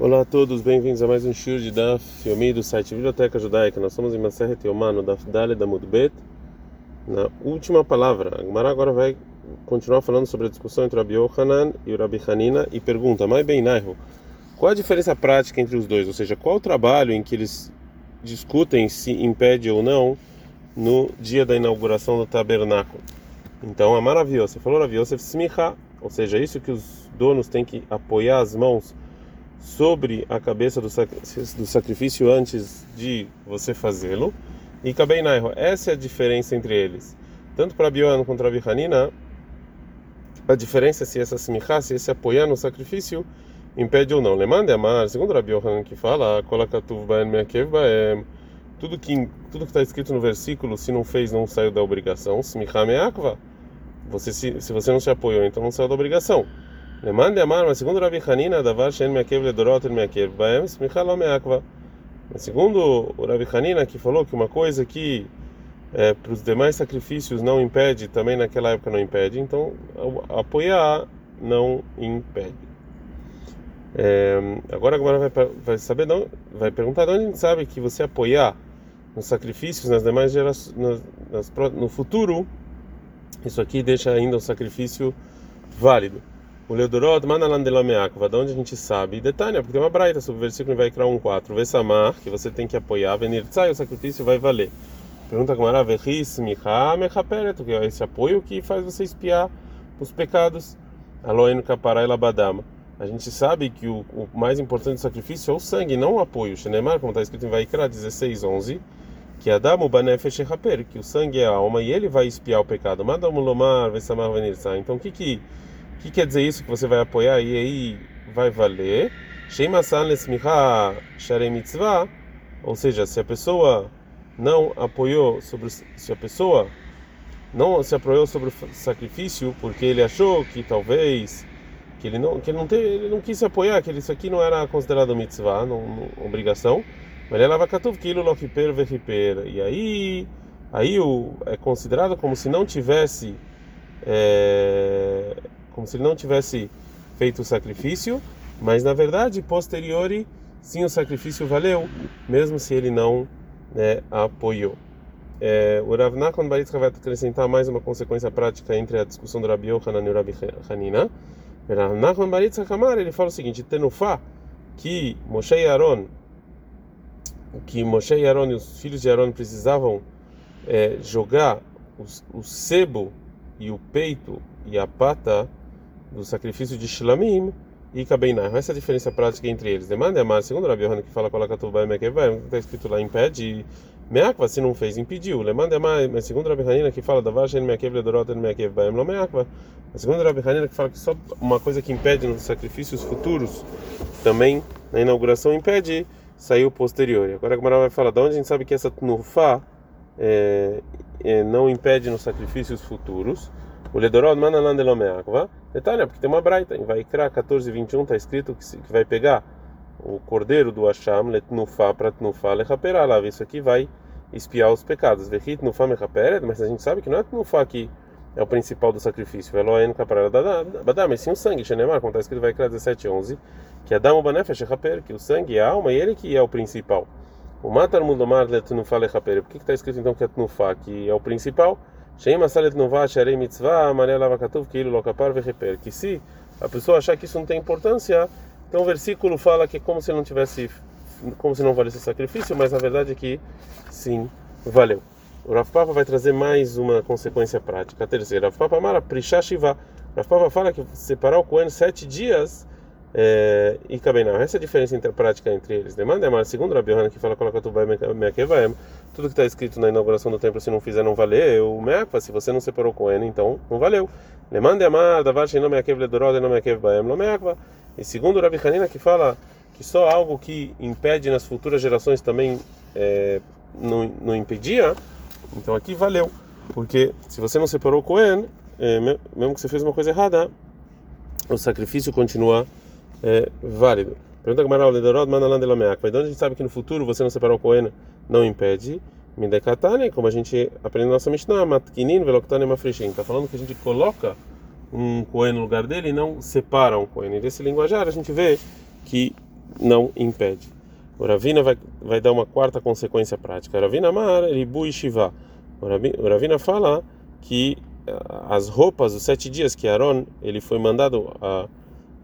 Olá a todos, bem-vindos a mais um show de Daf Yomi do site Biblioteca Judaica. Nós somos em Maseret Yomano, Daf Dale da Mudbet. Na última palavra, a Gemara agora vai continuar falando sobre a discussão entre o Rabi Yohanan e o Rabi Hanina e pergunta, mais bem, Naiho, qual a diferença prática entre os dois? Ou seja, qual o trabalho em que eles discutem se impede ou não no dia da inauguração do tabernáculo? Então, a maravilhosa, falou Rabi Yosef Smicha, ou seja, isso que os donos têm que apoiar as mãos sobre a cabeça do, sac do sacrifício antes de você fazê-lo. E Kabeinairo, essa é a diferença entre eles. Tanto para Bioan quanto para Bihanina, a diferença é se essa smichá, se esse apoiar no sacrifício, impede ou não. Lemande amar, segundo Rabi Yohanan que fala, tudo que tudo que está escrito no versículo, se não fez, não saiu da obrigação. Smichá meakva, você se, se você não se apoiou, então não saiu da obrigação. Lemande amar, mas segundo Rabi Hanina, davar shen meakev ledorot meakev baem, smicha lo meakva. Mas segundo o Rabi Hanina, que falou que uma coisa que é, para os demais sacrifícios não impede, também naquela época não impede, então apoiar não impede. É, agora agora vai, vai saber não, vai perguntar de onde a gente sabe que você apoiar nos sacrifícios nas demais gerações nas, nas, no futuro isso aqui deixa ainda o sacrifício válido o Leodorot Manalandelomeakva, de onde a gente sabe? Detalhe, porque tem uma braita sobre o versículo vai criar um 4. Vesamar, que você tem que apoiar, venir sai o sacrifício vai valer. Pergunta como era, Verris, Miha, Mechaperet, que é esse apoio que faz você espiar os pecados. Aloen Kaparai Labadama. A gente sabe que o, o, mais importante do sacrifício é o sangue, não o apoio. Shenemar, como está escrito em Vaikra 16, 11, que Adamu Banefesh que o sangue é a alma e ele vai espiar o pecado. Madamu Lomar, Vesamar, venir sai. Então o que que que quer dizer isso que você vai apoiar? E aí vai valer? ou seja, se a pessoa não apoiou sobre se a pessoa não se apoiou sobre o sacrifício porque ele achou que talvez que ele não que ele não tem, ele não quis se apoiar que isso aqui não era considerado mitzvah, não, não obrigação, mas ele lava katuv kilo lofiper vehiper e aí aí o é considerado como se não tivesse é, como se ele não tivesse feito o sacrifício, mas na verdade, posteriori, sim, o sacrifício valeu, mesmo se ele não né, apoiou. É, o Rav Nachman vai acrescentar mais uma consequência prática entre a discussão do Rabi Yohanan e o Rabi Hanina. Rav Nachman Kamar, ele fala o seguinte, Tenufá, que Moshe e Aaron, que Moshe e Aaron e os filhos de Aaron precisavam é, jogar o, o sebo e o peito e a pata do sacrifício de Shlamim e Kabeinah. Essa é a diferença prática entre eles. Demanda amar, segundo Rabi Yohanan que fala com a Lakatubai Mekevai, está escrito lá, impede. Meakva, se não fez, impediu. Lemanda amar, mas segundo Rabi Hanina que fala da Vashen Mekev Ledorot Mekev Baem Lo Meakva. Mas segundo Rabi Hanina que fala que só uma coisa que impede nos sacrifícios futuros, também na inauguração impede, saiu posterior. Agora a Gamara vai falar de onde a gente sabe que essa Tnufá é, é, não impede nos sacrifícios futuros. O Ledorod Manalan de Lomeakva. Detalhe, porque tem uma braita. Em Vaikra 14, 21 está escrito que, que vai pegar o cordeiro do Hasham, Letnufa, para Tnufa, Lechaperá. Lá, isso aqui vai espiar os pecados. Vechit Tnufa Mechaperet, mas a gente sabe que não é Tnufa que é o principal do sacrifício. Eloen Kapará Badá, mas sim o sangue. Shenemar, como está escrito em Vaikra 17, 11, que Adam Banefesh Lechaper, que o sangue é a alma e ele que é o principal. O Matar Mudomar Letnufa Lechaper. Por que está escrito então que é Tnufa, que é o principal? Sheim asalet nova sharei mitzvah, amarei lava katuv, que lokapar vereper. Que se a pessoa achar que isso não tem importância, então o versículo fala que é como se não tivesse, como se não valesse sacrifício, mas a verdade é que sim, valeu. O Rav Papa vai trazer mais uma consequência prática. A terceira, Rav Papa Mara Prisha Shiva. Rav Papa fala que separar o Cohen sete dias é, e Kabenah. Essa é a diferença entre, prática entre eles. Demanda é segundo Rabi Yohanan que fala coloca tudo que está escrito na inauguração do templo se não fizer não valeu. O Meakva, se você não separou com ele, então não valeu. Lemande amar davar sheino meakev ledorod não meakev baem meakva. E segundo Rabi Hanina que fala que só algo que impede nas futuras gerações também é, não, não impedia, então aqui valeu. Porque se você não separou com ele, é, mesmo que você fez uma coisa errada, o sacrifício continua é válido. Pergunta que Maral Ledorod manda de Lameak. Então a gente sabe que no futuro você não separar o Cohen não impede. Midekatane, como a gente aprende na nossa Mishnah, Matkinin Veloktane Mafrishin. Está falando que a gente coloca um Cohen no lugar dele e não separa um Cohen. E desse linguajar a gente vê que não impede. O Ravina vai, vai dar uma quarta consequência prática. O Ravina Amar, Ribu e Shiva. O Ravina fala que ah, as roupas, os sete dias que Aaron ele foi mandado a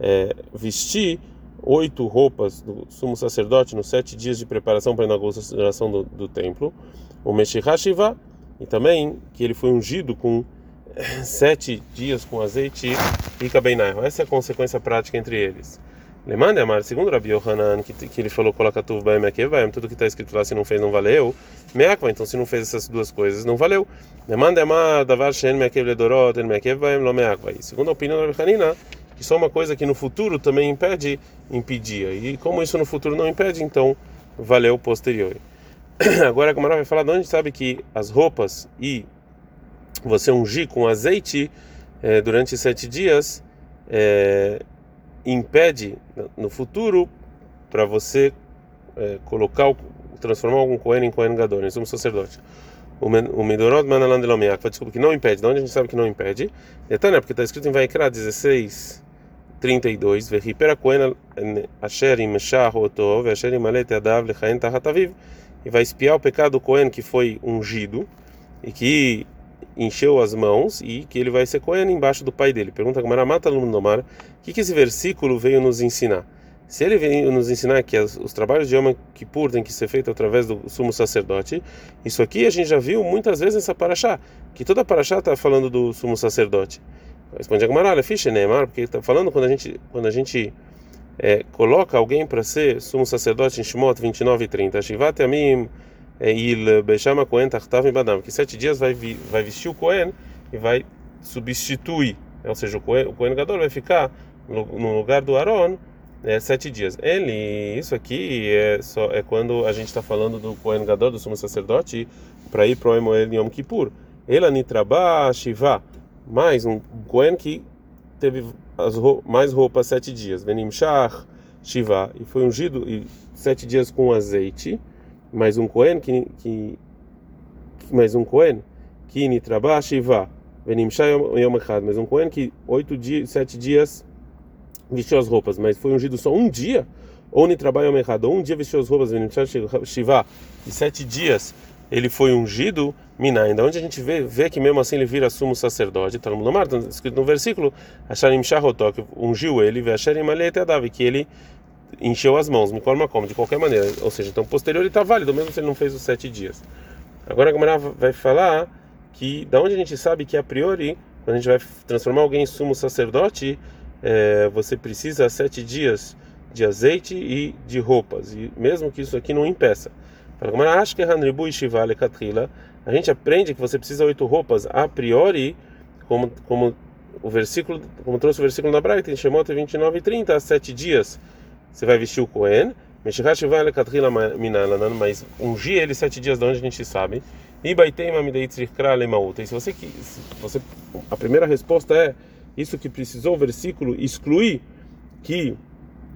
é, vestir oito roupas do sumo sacerdote nos sete dias de preparação para a inauguração do, do templo, o Meshihashiva, e também que ele foi ungido com sete dias com azeite e cabeinairo. Essa é a consequência prática entre eles. Lemande Amar, segundo Rabi Yohanan, que, que ele falou, coloca tudo bem, tudo que está escrito lá, se não fez, não valeu. Meakva, então se não fez essas duas coisas, não valeu. Lemande Amar, Davar Shen Meakev Ledorot, Meakev Baem, Lo Meakva. Segundo a opinião da Rabi Hanina, que só uma coisa que no futuro também impede, impedia. E como isso no futuro não impede, então valeu posterior. Agora a Gamara vai falar de onde sabe que as roupas e você ungir com azeite eh, durante sete dias eh, impede no futuro para você é, colocar, transformar algum Cohen em Cohen Gadol, em sumo sacerdote. O Midorot Manalan de Lomiak, desculpa, que não impede. De onde a gente sabe que não impede? Detalhe, porque está escrito em Vaikra 16, 32, Vehipera Cohen Asher Imeshah Otov, Asher Imalet Adav Lechaen Tahataviv, e vai espiar o pecado do Cohen que foi ungido e que encheu as mãos e que ele vai ser Cohen embaixo do pai dele. Pergunta Gamara Mata Lumnomar, o que, que esse versículo veio nos ensinar? Se ele veio nos ensinar que as, os trabalhos de Yom Kippur têm que ser feitos através do sumo sacerdote, isso aqui a gente já viu muitas vezes nessa paraxá, que toda paraxá está falando do sumo sacerdote. Responde a Gamara, ficha Neymar, porque está falando quando a gente, quando a gente é, coloca alguém para ser sumo sacerdote em Shemot 29 e 30, Shivat Amim il Bechama Cohen Tartav Badam, que sete dias vai, vai vestir o Cohen e vai substituir, ou seja, o Cohen Gadol vai ficar no, lugar do Aaron é, sete dias. Ele, isso aqui é só é quando a gente está falando do Cohen Gadol, do sumo sacerdote, para ir para o Emoel Yom Kippur. Ele nitraba Shiva, mais um Cohen que teve as mais roupas sete dias. Venim Shach Shiva, e foi ungido e sete dias com azeite. Mais um Cohen que, que mais um Cohen que nitraba shiva. Venimsha yom echad. Mais um Cohen que oito dias sete dias vestiu as roupas. Mas foi ungido só um dia? Ou nitraba yom echad? Um dia vestiu as roupas? Venimsha shiva. E sete dias ele foi ungido mina ainda onde a gente vê vê que mesmo assim ele vira sumo sacerdote está no Mar, escrito no versículo Hasharim Shahotok ungiu ele ve Hasharim Alete Adav que ele encheu as mãos, me forma como, de qualquer maneira. Ou seja, então posterior ele está válido, mesmo se ele não fez os sete dias. Agora a Gamara vai falar que, da onde a gente sabe que a priori, quando a gente vai transformar alguém em sumo sacerdote, é, você precisa sete dias de azeite e de roupas, e mesmo que isso aqui não impeça. A gente aprende que você precisa oito roupas a priori, como, como o versículo, como trouxe o versículo na Braita, em Shemot 29 e 30, sete dias você vai vestir o Cohen, mas ungir ele sete dias de onde a gente sabe. E se você que você a primeira resposta é isso que precisou o versículo excluir que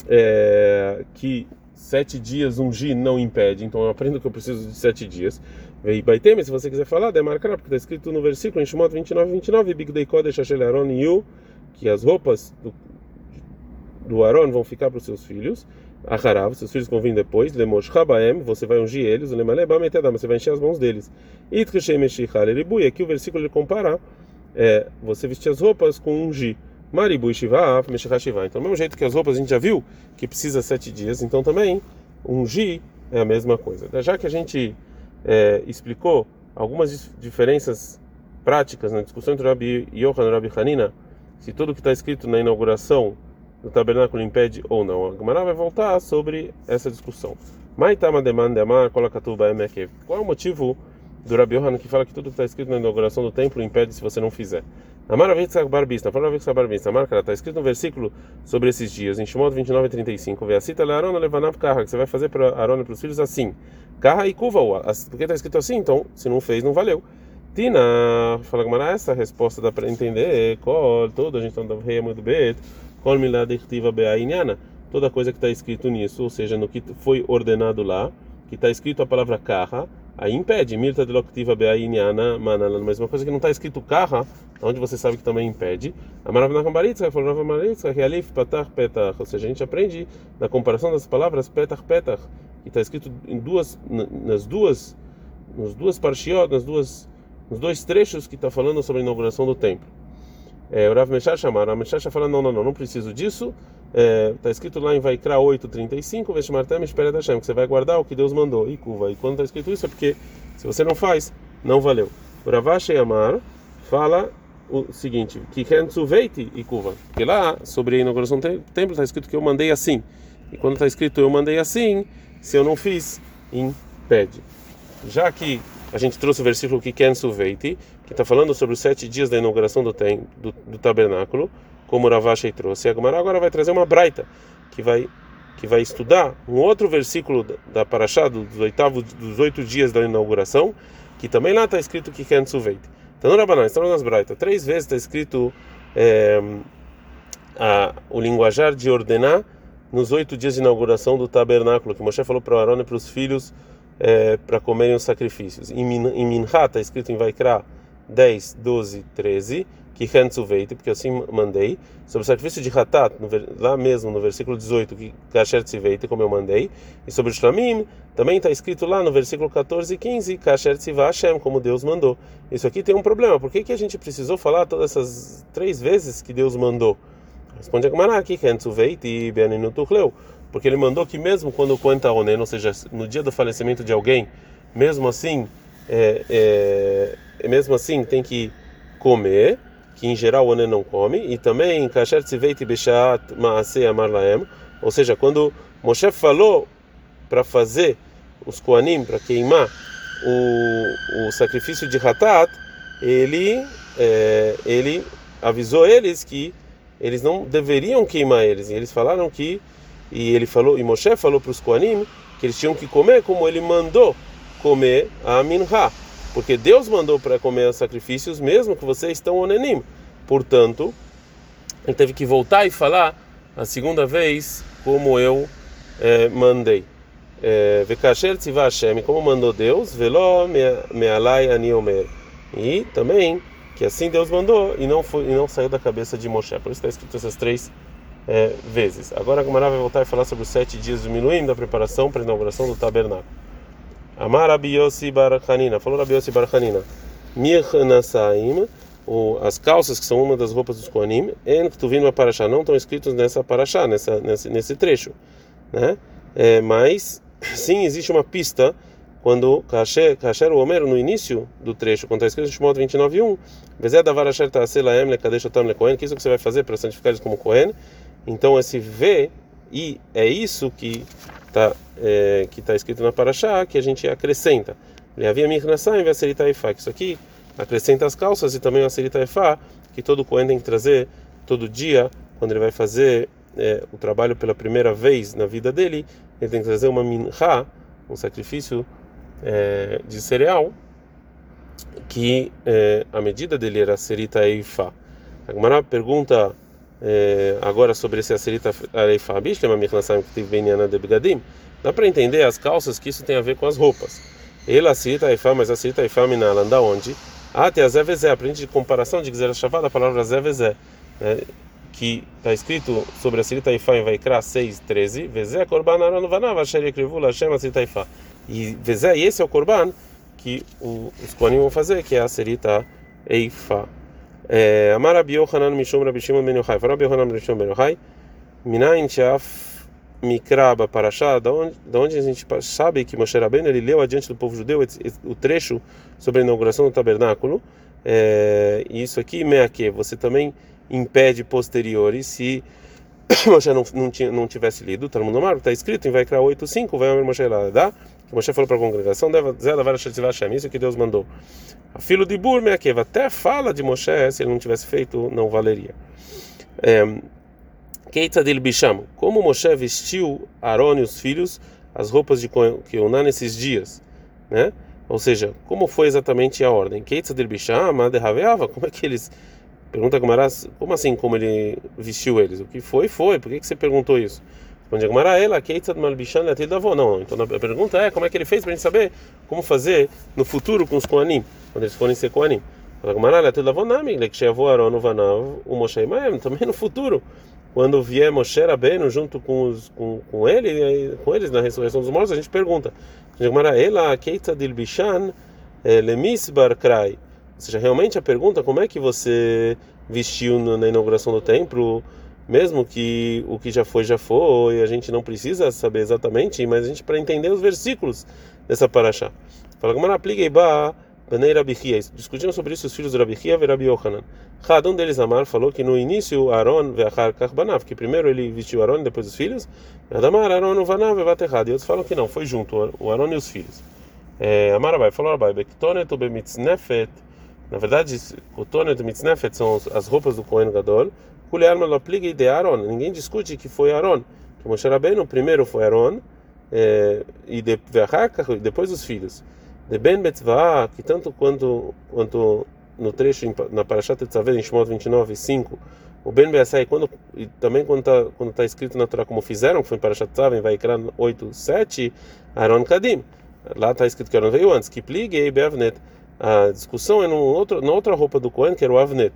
é, que sete dias ungir não impede. Então eu aprendo que eu preciso de sete dias. E Baitem, se você quiser falar, demarcar, porque está escrito no versículo em Shemot 29, 29, Big Day Kodesh Ashel Aaron Yu, que as roupas do, do Aaron vão ficar para os seus filhos. Acharav, seus filhos vão vir depois. Lemosh Habaem, você vai ungir eles. Lemaleba Metedam, você vai encher as mãos deles. Itkeshem Meshichal Eribu, e aqui o versículo ele compara é, você vestir as roupas com ungir. Maribu Shiva, Meshichal Shiva. Então, do mesmo jeito que as roupas a gente já viu que precisa sete dias, então também ungir é a mesma coisa. Já que a gente é, explicou algumas diferenças práticas na discussão entre Rabi Yohan e Rabi Hanina, se tudo que está escrito na inauguração do tabernáculo impede ou não. A Gemara vai voltar sobre essa discussão. Qual é o motivo do Rabi Yohanan que fala que tudo que está escrito na inauguração do templo impede se você não fizer? Na Maravilha Barbista, fala Barbista Barbista, marca, está escrito no versículo sobre esses dias, em Shimon 29 e 35, vê a cita Arona levanav que você vai fazer para Arona e para os filhos assim, carra e cuva porque está escrito assim, então, se não fez, não valeu. Tina, fala Gamara, essa resposta dá para entender, col, tudo, a gente está dando rei muito bem, Kol miladechtiva be'ainyana, toda coisa que está escrito nisso, ou seja, no que foi ordenado lá, que está escrito a palavra carra, aí impede. Mirta de loctiva beainiana manana, mas uma coisa que não está escrito carra, onde você sabe que também impede. A maravna cambaritza, falou nova maritza, que alif patach petach, ou seja, a gente aprende na comparação das palavras petach petach, que está escrito em duas, nas duas, nos duas parshiot, nas duas, nos dois trechos que está falando sobre a inauguração do templo. É, o Rav Meshach chamar, o Meshach fala não, não, não, não preciso disso. Está é, tá escrito lá em Vaikra 8:35, Veshmartem espera da Hashem, que você vai guardar o que Deus mandou. E curva. E quando está escrito isso é porque se você não faz, não valeu. O Ravash Amar fala o seguinte, que veiti e curva. Porque lá sobre a inauguração do templo está escrito que eu mandei assim. E quando está escrito eu mandei assim, se eu não fiz, impede. Já que a gente trouxe o versículo que veiti, que está falando sobre os sete dias da inauguração do, tem, do, do tabernáculo como Ravashi trouxe. Gemara agora vai trazer uma braita que vai que vai estudar um outro versículo da Parashá dos oitavos dos oito dias da inauguração, que também lá está escrito que Ken Suveit. Então Rabanan, estamos nas Braita, três vezes está escrito é, a, o linguajar de ordenar nos oito dias de inauguração do tabernáculo, que Moshe falou para Arão e para os filhos é, para comerem os sacrifícios. Em, em Minha está escrito em Vaikra 10, 12, 13 que veite, porque assim mandei, sobre o sacrifício de Hatat, lá mesmo no versículo 18, que Kasher Tziveite, como eu mandei, e sobre o Shlamim, também está escrito lá no versículo 14 e 15, Kasher como Deus mandou. Isso aqui tem um problema, por que, que a gente precisou falar todas essas três vezes que Deus mandou? Responde a Gemara aqui, e Beaninu Tuchleu, porque ele mandou que mesmo quando conta Onen, ou seja, no dia do falecimento de alguém, mesmo assim, é, é, mesmo assim tem que comer, que em geral o Onen não come, e também Kasher Tziveit Beshat Maaseh Amar Laem, ou seja, quando Moshe falou para fazer os Koanim, para queimar o, o sacrifício de Hatat, ele, é, ele avisou eles que eles não deveriam queimar eles, e eles falaram que, e ele falou, e Moshe falou para os Koanim que eles tinham que comer como ele mandou comer a Minha porque Deus mandou para comer os sacrifícios, mesmo que vocês estão onenim. Portanto, ele teve que voltar e falar a segunda vez como eu eh, mandei. Eh, Vekasher tzivah como mandou Deus, velo mealai ani omer. E também que assim Deus mandou e não foi e não saiu da cabeça de Moshe. Por isso está escrito essas três é, vezes. Agora a Gamara vai voltar e falar sobre os sete dias do Miluim da preparação para a inauguração do tabernáculo. Amar Abiyossi Barachanina, falou Abiyossi Barachanina, Mirnasaim, as calças que são uma das roupas dos Koanim, en Ktuvim Parashá, não estão escritos nessa Parashá, nessa, nesse, nesse trecho, né? É, mas, sim, existe uma pista quando Kasher o Homero, no início do trecho, quando está escrito em Shemot 29.1, Vezé davar asher ta'aseh lekadesh otam lekohen, que isso que você vai fazer para santificar eles como Kohen, então esse V, e é isso que tá, é, que está escrito na Paraxá, que a gente acrescenta. Ele havia Mirnassá em Vaserita Ifá, que isso aqui acrescenta as calças e também o Vaserita Ifá, que todo Cohen tem que trazer todo dia, quando ele vai fazer é, o trabalho pela primeira vez na vida dele, ele tem que trazer uma minha, um sacrifício é, de cereal, que é, a medida dele era Serita Ifá. A Gemara pergunta é, agora sobre esse Aserita Areifa Bishlema Michnasam Ktiv Benyana de Begadim, Dá para entender as calças que isso tem a ver com as roupas. Ele acita a mas acita a minala. da onde? Até a Zevezé, aprende de comparação de Gzera Chavada a palavra Zevezé, né? que está escrito sobre a Sirita Ifá em Vaikra 6, 13, Vezé Korban Aranovanava, Asher Ekrivu, Lashem Asirita Ifá. E Vezé, esse é o corban que os Kohanim vão fazer, que é a Sirita Ifá. É, Amar Abi Yohanan Mishum rabishim Shimon Ben Yochai, Farabi Yohanan Rabi Mikraba Parashá, da onde, da onde a gente sabe que Moshe Rabbeinu ele leu adiante do povo judeu o trecho sobre a inauguração do tabernáculo. É, e isso aqui, Meaque, você também impede posteriores se Moshe não, não, tinha, não tivesse lido o Talmud Amaro, está escrito em Vaikra 8.5, vai vai Moshe lá que Moshe falou para a congregação, isso que Deus mandou. A filho de Bur, Meaqueva, até fala de Moshe, se ele não tivesse feito, não valeria. É, Keita del Bisham, como Moshe vestiu Aaron e os filhos as roupas de Keuná nesses dias, né? Ou seja, como foi exatamente a ordem? Keita del Bisham, como é que eles Pergunta Gumarás, como assim como ele vestiu eles? O que foi, foi. Por que, que você perguntou isso? Responde Agmará, ela, Keitzad Malbishan Latil Davon. Não, então a pergunta é como é que ele fez para a gente saber como fazer no futuro com os Koanim, quando eles forem ser Koanim. Agmará Latil Davon Nami, Lekshevou Aron Vanav, o Moshe Maem, também no futuro. Quando vier Moshe Rabbeinu junto com, os, com, com, ele, com eles na ressurreição dos mortos, a gente pergunta. Ilbishan eh. Ou seja, realmente a pergunta como é que você vestiu na inauguração do templo mesmo que o que já foi já foi, a gente não precisa saber exatamente, mas a gente para entender os versículos dessa paraxá. Fala como apliquei ba Benei Rabi Discutiram sobre isso os filhos de Rabi Chia e Rabi Yohanan. Cada um deles, Amar, falou que no início Aaron ve'achar kach que primeiro ele vestiu Aaron e depois os filhos. Adamar, Aaron vanav ve'vatechad. E outros falam que não, foi junto, o Aaron e os filhos. É, Amar Abai, falou Abai, Bektonet ou Bemitznefet. Na verdade, o Tonet e Mitznefet são as roupas do Kohen Gadol. de Aaron. Ninguém discute que foi Aaron. Que Moshe Rabbeinu primeiro foi Aaron é, e de, depois os filhos. De Ben Betzvah, que tanto quanto, quanto no trecho na Parashat Tetzaveh, em Shemot 29, 5, o Ben Beasai, quando, e também quando está quando tá escrito na Torá como fizeram, que foi em Parashat Tetzaveh, vai criar 8, 7, Aaron Kadim. Lá está escrito que Aaron veio antes, que pligue Beavnet. A discussão é no outro, na outra roupa do Cohen, que era o Avnet.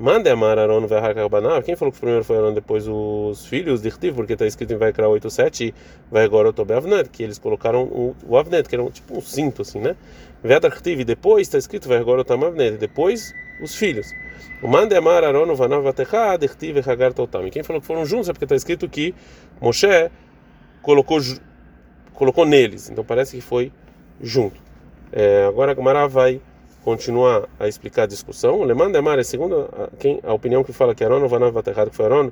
Mande amar Aaron Verhakarbanav. Quem falou que primeiro foi Aaron, depois os filhos de Irtiv, porque está escrito em Vaikra 8.7, vai agora o Avnet, que eles colocaram o, o Avnet, que era um, tipo um cinto assim, né? Vedar Irtiv, depois está escrito vai agora o Avnet, depois os filhos. O Mande amar Aaron Vanav Vatechad, Irtiv e Hagar Totam. Quem falou que foram juntos é porque está escrito que Moshe colocou, colocou neles, então parece que foi junto. É, agora a Gemara vai continuar a explicar a discussão. Lemanda Emar é segundo a, quem, a opinião que fala que Aaron vai Vanav Vatechad, que foi Aaron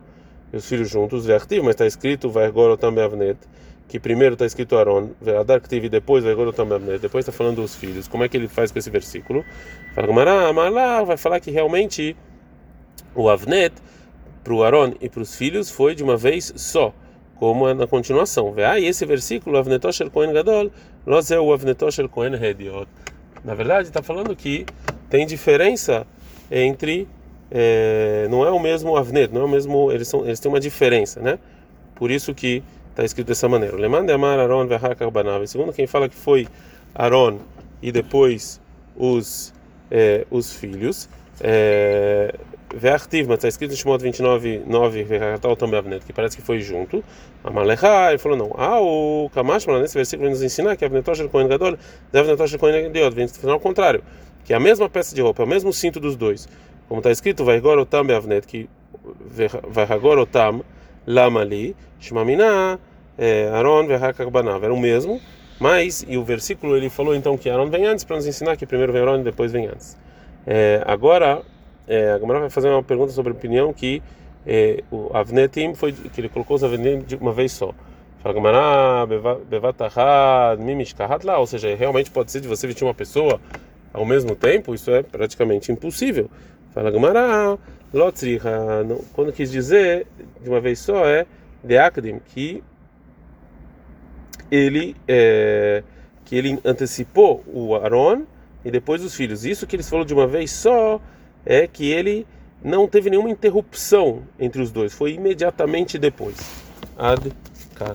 e os filhos juntos, Vertiv, mas está escrito vai agora também Avnet, que primeiro está escrito Aaron, Adar e depois também Avnet, depois está falando dos filhos. Como é que ele faz com esse versículo? Fala Gemara, Amalá vai falar que realmente o Avnet para o Aaron e para os filhos foi de uma vez só como é na continuação. Ah, e esse versículo, Avnetosher Kohen Gadol, o Avnetosher Kohen Hediot. Na verdade, está falando que tem diferença entre é, não é o mesmo avnet, não é o mesmo, eles são, eles têm uma diferença, né? Por isso que está escrito dessa maneira. Lemande amar Aaron. Segundo quem fala que foi Aaron e depois os é, os filhos, é, Ve'achtiv, mas está escrito em Shemot 29, 9, Ve'chatal também Avnet, que parece que foi junto. Amalecha, ele falou não. Ah, o Kamash, nesse versículo, nos ensinar que Avnetosh Kohen Gadol, Avnetosh Kohen Gadol, vem ensinar ao contrário, que é a mesma peça de roupa, é o mesmo cinto dos dois. Como está escrito, vai agora o Tam Avnet, que vai agora o Tam, Lamali, Shmamina, Aaron, Ve'hakarbanav, era o mesmo. Mas, e o versículo ele falou então que Aaron vem antes para nos ensinar que primeiro vem Aaron e depois vem antes. É, agora, é, a Gamara vai fazer uma pergunta sobre a opinião que é, o Avnetim foi que ele colocou os Avnetim de uma vez só. Fala Gamara, Bevatahad, Mimishkahat lá, ou seja, realmente pode ser de você vestir uma pessoa ao mesmo tempo, isso é praticamente impossível. Fala Gamara, Lotzriha, quando quis dizer de uma vez só é Deakdim, que ele é, que ele antecipou o Aaron e depois os filhos. Isso que eles falaram de uma vez só é que ele não teve nenhuma interrupção entre os dois, foi imediatamente depois. Ad -kan.